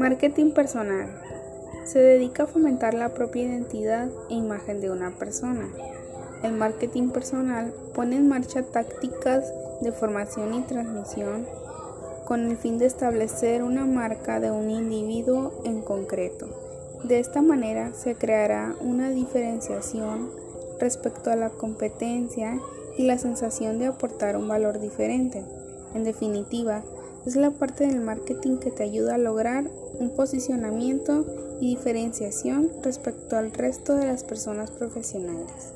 Marketing personal. Se dedica a fomentar la propia identidad e imagen de una persona. El marketing personal pone en marcha tácticas de formación y transmisión con el fin de establecer una marca de un individuo en concreto. De esta manera se creará una diferenciación respecto a la competencia y la sensación de aportar un valor diferente. En definitiva, es la parte del marketing que te ayuda a lograr un posicionamiento y diferenciación respecto al resto de las personas profesionales.